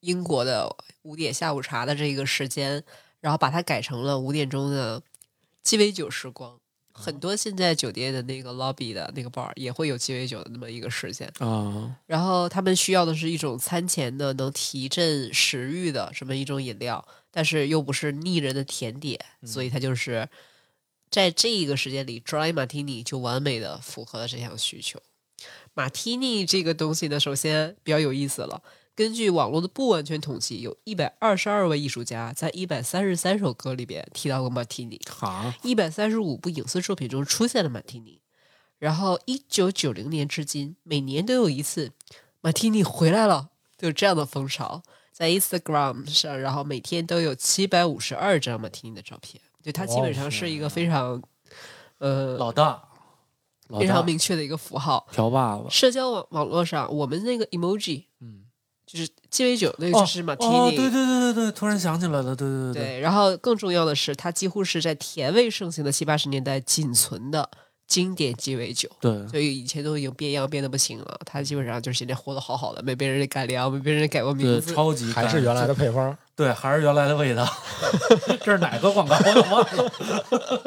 英国的五点下午茶的这个时间，然后把它改成了五点钟的鸡尾酒时光。很多现在酒店的那个 lobby 的那个 bar 也会有鸡尾酒的那么一个时间。啊，然后他们需要的是一种餐前的能提振食欲的这么一种饮料，但是又不是腻人的甜点，所以它就是在这个时间里，dry martini 就完美的符合了这项需求。马提尼这个东西呢，首先比较有意思了。根据网络的不完全统计，有一百二十二位艺术家在一百三十三首歌里边提到过马提尼。好，一百三十五部影视作品中出现了马提尼，然后一九九零年至今，每年都有一次马提尼回来了，就有这样的风潮。在 Instagram 上，然后每天都有七百五十二张马提尼的照片，就他基本上是一个非常，呃，老大，非常明确的一个符号。条把子，社交网网络上，我们那个 emoji 嗯，就是鸡尾酒，那个就是马提尼。哦，对对对对对，突然想起来了，对对对对，然后更重要的是，它几乎是在甜味盛行的七八十年代仅存的经典鸡尾酒。对，所以以前都已经变样变得不行了，它基本上就是现在活得好好的，没被人改良，没被人改过名，字。超级还是原来的配方。对，还是原来的味道。这是哪个广告？我都忘了。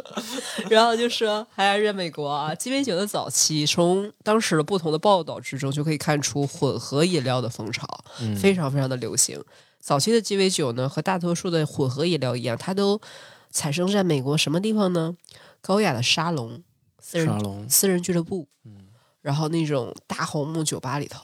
然后就说，还是在美国啊，鸡尾酒的早期，从当时的不同的报道之中就可以看出混合饮料的风潮，嗯非常非常的流行。早期的鸡尾酒呢，和大多数的混合饮料一样，它都产生在美国什么地方呢？高雅的沙龙、私人沙龙，私人俱乐部，嗯然后那种大红木酒吧里头，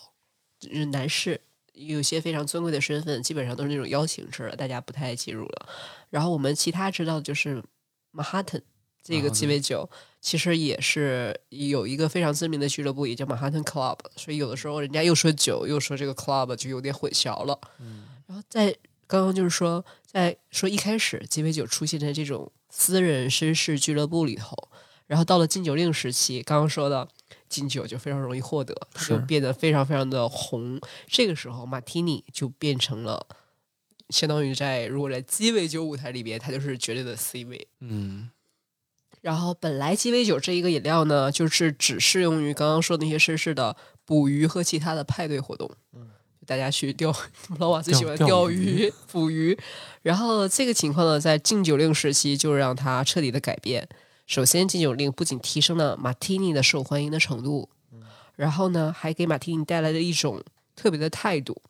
就是男士有些非常尊贵的身份，基本上都是那种邀请制的，大家不太进入了。然后我们其他知道的就是曼哈顿这个鸡尾酒，其实也是有一个非常知名的俱乐部，也叫曼哈顿 Club，所以有的时候人家又说酒，又说这个 club 就有点混淆了。然后在刚刚就是说，在说一开始鸡尾酒出现在这种私人绅士俱乐部里头，然后到了禁酒令时期，刚刚说的禁酒就非常容易获得，它就变得非常非常的红。这个时候，马提尼就变成了相当于在如果在鸡尾酒舞台里边，它就是绝对的 C 位。嗯然后本来鸡尾酒这一个饮料呢，就是只适用于刚刚说的那些绅士的捕鱼和其他的派对活动。嗯，大家去钓，老瓦最喜欢钓鱼、捕鱼。然后这个情况呢，在禁酒令时期就让它彻底的改变。首先，禁酒令不仅提升了马提尼的受欢迎的程度，然后呢，还给马提尼带来了一种特别的态度。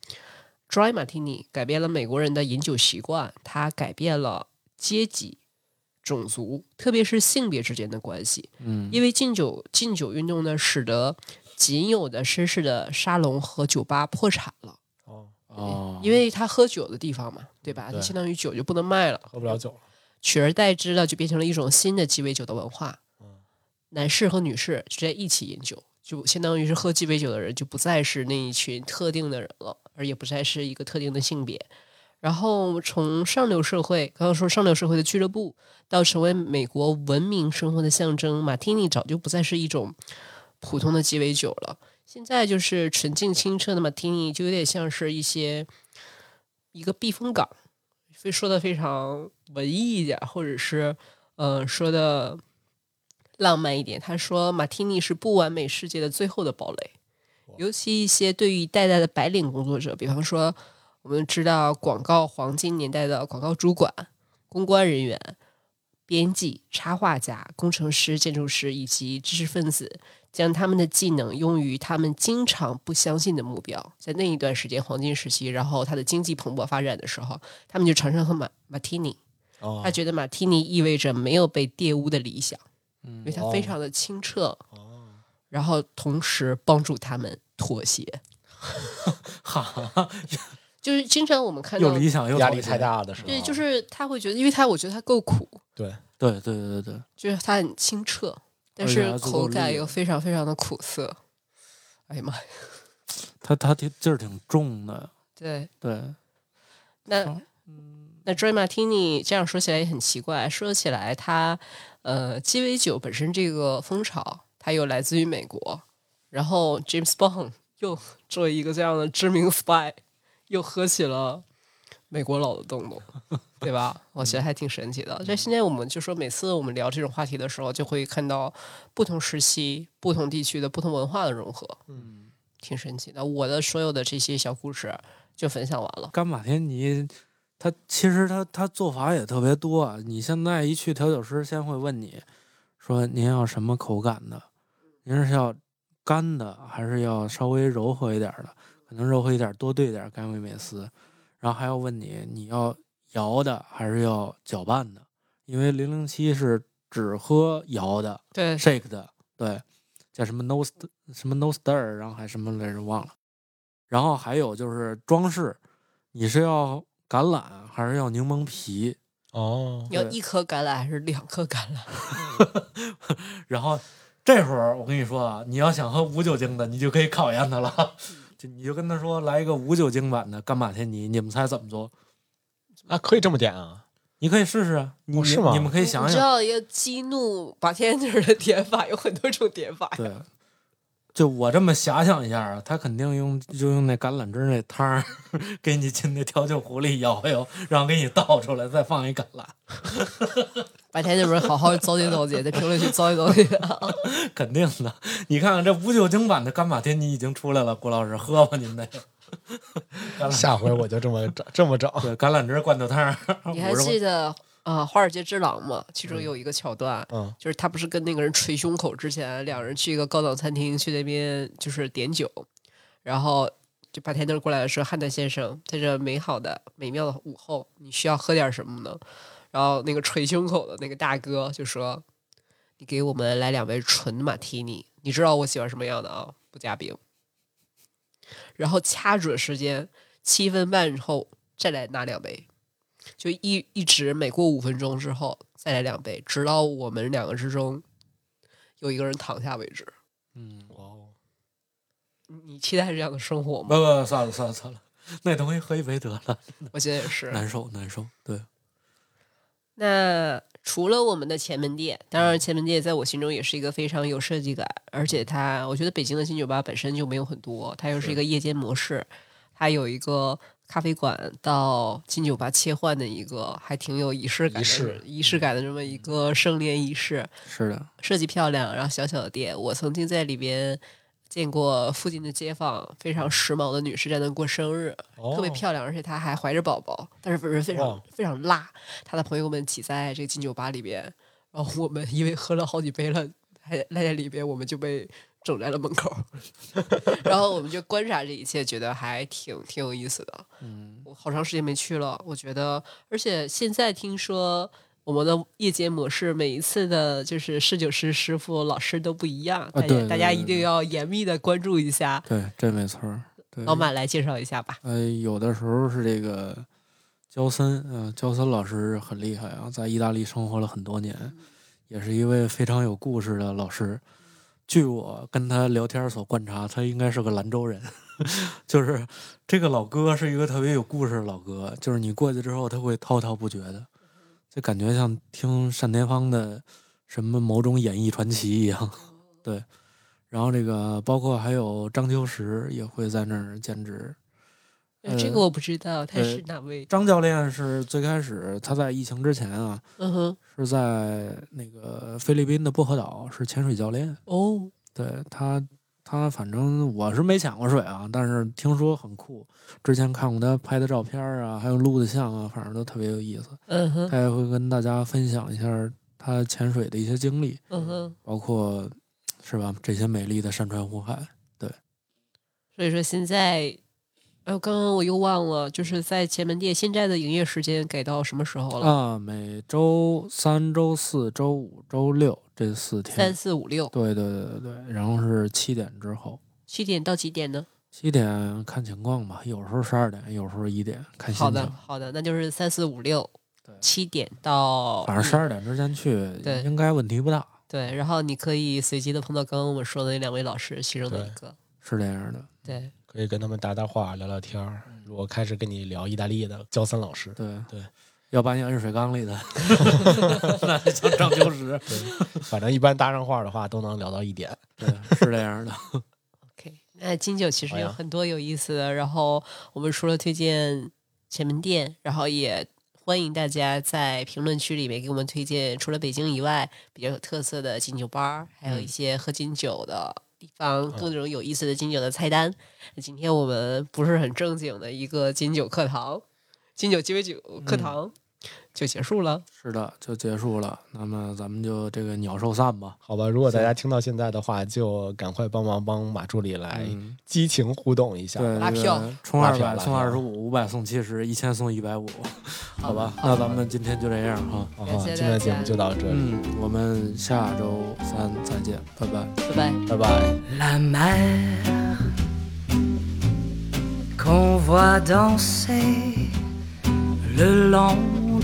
Dry Martini 改变了美国人的饮酒习惯，它改变了阶级、种族，特别是性别之间的关系。嗯，因为禁酒禁酒运动呢，使得仅有的绅士的沙龙和酒吧破产了，哦，哦，因为他喝酒的地方嘛，对吧？对相当于酒就不能卖了，喝不了酒了。取而代之的就变成了一种新的鸡尾酒的文化。嗯男士和女士直接一起饮酒，就相当于是喝鸡尾酒的人就不再是那一群特定的人了，而也不再是一个特定的性别。然后从上流社会，刚刚说上流社会的俱乐部，到成为美国文明生活的象征，马提尼早就不再是一种普通的鸡尾酒了。现在就是纯净清澈的马提尼，就有点像是一些一个避风港，非说的非常文艺一点，或者是呃说的浪漫一点。他说马提尼是不完美世界的最后的堡垒，尤其一些对于一代代的白领工作者，比方说我们知道广告黄金年代的广告主管、公关人员、编辑、插画家、工程师、建筑师以及知识分子，将他们的技能用于他们经常不相信的目标。在那一段时间黄金时期，然后他的经济蓬勃发展的时候，他们就常常喝马马提尼。哦他觉得马提尼意味着没有被玷污的理想，嗯因为它非常的清澈，哦，然后同时帮助他们妥协。哈，就是经常我们看到又，理想又压力太，大的时候，对，就是他会觉得，因为他我觉得他够苦，对，对对对对，就是他很清澈，但是口感又非常非常的苦涩。哎呀妈呀！他他挺劲儿挺重的，对，对，那好那 Dry Martini 这样说起来也很奇怪。说起来它，呃，鸡尾酒本身这个风潮，它又来自于美国，然后 James Bond 又作为一个这样的知名 spy，又喝起了美国佬的洞洞，对吧？我觉得还挺神奇的。这现在我们就说，每次我们聊这种话题的时候，就会看到不同时期、不同地区的不同文化的融合，嗯，挺神奇的。我的所有的这些小故事就分享完了。干马天尼，他其实他他做法也特别多啊。你现在一去调酒师，先会问你说您要什么口感的，您是要干的还是要稍微柔和一点儿的？可能柔和一点多兑点儿干味美思，然后还要问你你要摇的还是要搅拌的，因为零零七是只喝摇的对 shake 的，对，叫什么 no 什么 no stir，然后还什么来着忘了。然后还有就是装饰，你是要橄榄还是要柠檬皮？哦，你要一颗橄榄还是两颗橄榄？然后这会儿我跟你说啊，你要想喝无酒精的，你就可以考验它了。就你就跟他说来一个无酒精版的干马天尼，你们猜怎么做？啊，可以这么点啊？你可以试试啊，你、哦是吗你们可以想想想，知道一个激怒 bartender 的点法有很多种点法呀。对，就我这么遐想一下啊，他肯定用就用那橄榄汁那汤儿 给你进那调酒壶里摇摇，然后给你倒出来，再放一橄榄，白天那边好好糟践糟践，在评论区糟践糟践。肯定的。你看看这无酒精版的干马天尼已经出来了，郭老师喝吧您那下回我就这么找，这么整。对橄榄汁罐头汤儿，你还记得啊，《华尔街之狼》嘛？其中有一个桥段，嗯就是他不是跟那个人捶胸口之前，两人去一个高档餐厅去那边就是点酒，然后就把天灯过来说：“汉德先生，在这美好的美妙的午后，你需要喝点什么呢？”然后那个捶胸口的那个大哥就说：“你给我们来两杯纯马提尼，你知道我喜欢什么样的啊？不加冰。”然后掐准时间，七分半后再来拿两杯。就一一直每过五分钟之后再来两杯，直到我们两个之中有一个人躺下为止。嗯，哇哦，你你期待这样的生活不吗？不，算了算了算了，那东西喝一杯得了，我觉得也是。难受难受。对，那除了我们的前门店，当然前门店在我心中也是一个非常有设计感，而且它，我觉得北京的新酒吧本身就没有很多，它又是一个夜间模式，它有一个咖啡馆到金酒吧切换的一个还挺有仪式感的仪式仪式感的这么一个盛宴仪式，是的，设计漂亮，然后小小的店，我曾经在里边见过附近的街坊非常时髦的女士在那过生日，特别哦漂亮，而且她还怀着宝宝，但是人非常非常辣。她的朋友们挤在这个金酒吧里边，然后我们因为喝了好几杯了，还赖在里边，我们就被整在了门口。然后我们就观察这一切，觉得还挺挺有意思的。嗯，我好长时间没去了，我觉得，而且现在听说我们的夜间模式，每一次的就是侍酒师师傅老师都不一样，大家、大家一定要严密的关注一下。对，这没错老马来介绍一下吧。呃，有的时候是这个焦森，呃，焦森老师很厉害啊，在意大利生活了很多年，也是一位非常有故事的老师。据我跟他聊天所观察，他应该是个兰州人，就是这个老哥是一个特别有故事的老哥，就是你过去之后，他会滔滔不绝的，就感觉像听单田芳的什么某种演艺传奇一样。对，然后这个包括还有张秋实也会在那儿兼职。呃这个我不知道他呃是哪位。张教练是最开始他在疫情之前啊，嗯哼，是在那个菲律宾的薄荷岛是潜水教练。哦，对他，他反正我是没潜过水啊，但是听说很酷。之前看过他拍的照片啊，还有录的像啊，反正都特别有意思。嗯哼，他也会跟大家分享一下他潜水的一些经历，嗯哼。包括是吧这些美丽的山川湖海。对所以说现在，哎呦，刚刚我又忘了，就是在前门店现在的营业时间改到什么时候了？啊，每周三、周四周五、周六这四天，三四五六，对对对对对，然后是七点之后，七点到几点呢？七点看情况吧，有时候十二点，有时候一点，看心好的情。，好的，那就是三四五六对，七点到反正十二点之前去，对应该问题不大，对，然后你可以随机的碰到刚刚我们说的那两位老师其中的一个，是这样的。对，可以跟他们搭搭话、聊聊天儿。如果开始跟你聊意大利的焦森老师，对对，要把你摁水缸里的，那就叫张秋实。反正一般搭上话的话都能聊到一点。对，是这样的。OK，那金九其实有很多有意思的，然后我们除了推荐前门店，然后也欢迎大家在评论区里面给我们推荐除了北京以外比较有特色的金酒吧，还有一些喝金酒的地方，各种有意思的金酒的菜单。那今天我们不是很正经的一个金酒课堂，金酒鸡尾酒课堂就结束了。是的，就结束了。那么咱们就这个鸟兽散吧。好吧，如果大家听到现在的话，就赶快帮忙帮马助理来嗯，激情互动一下。对，充二百送二十五，五百送七十，一千送一百五，好吧？那咱们今天就这样哈。好今天的节目就到这里，嗯，我们下周三再见，拜拜。拜拜。拜拜。La mer qu'on voit danser le long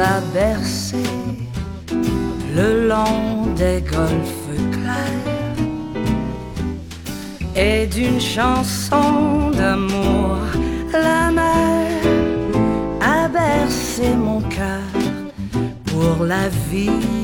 a bercés le long des golfes clairs et d'une chanson d'amour la mer a bercé mon cœur pour la vie.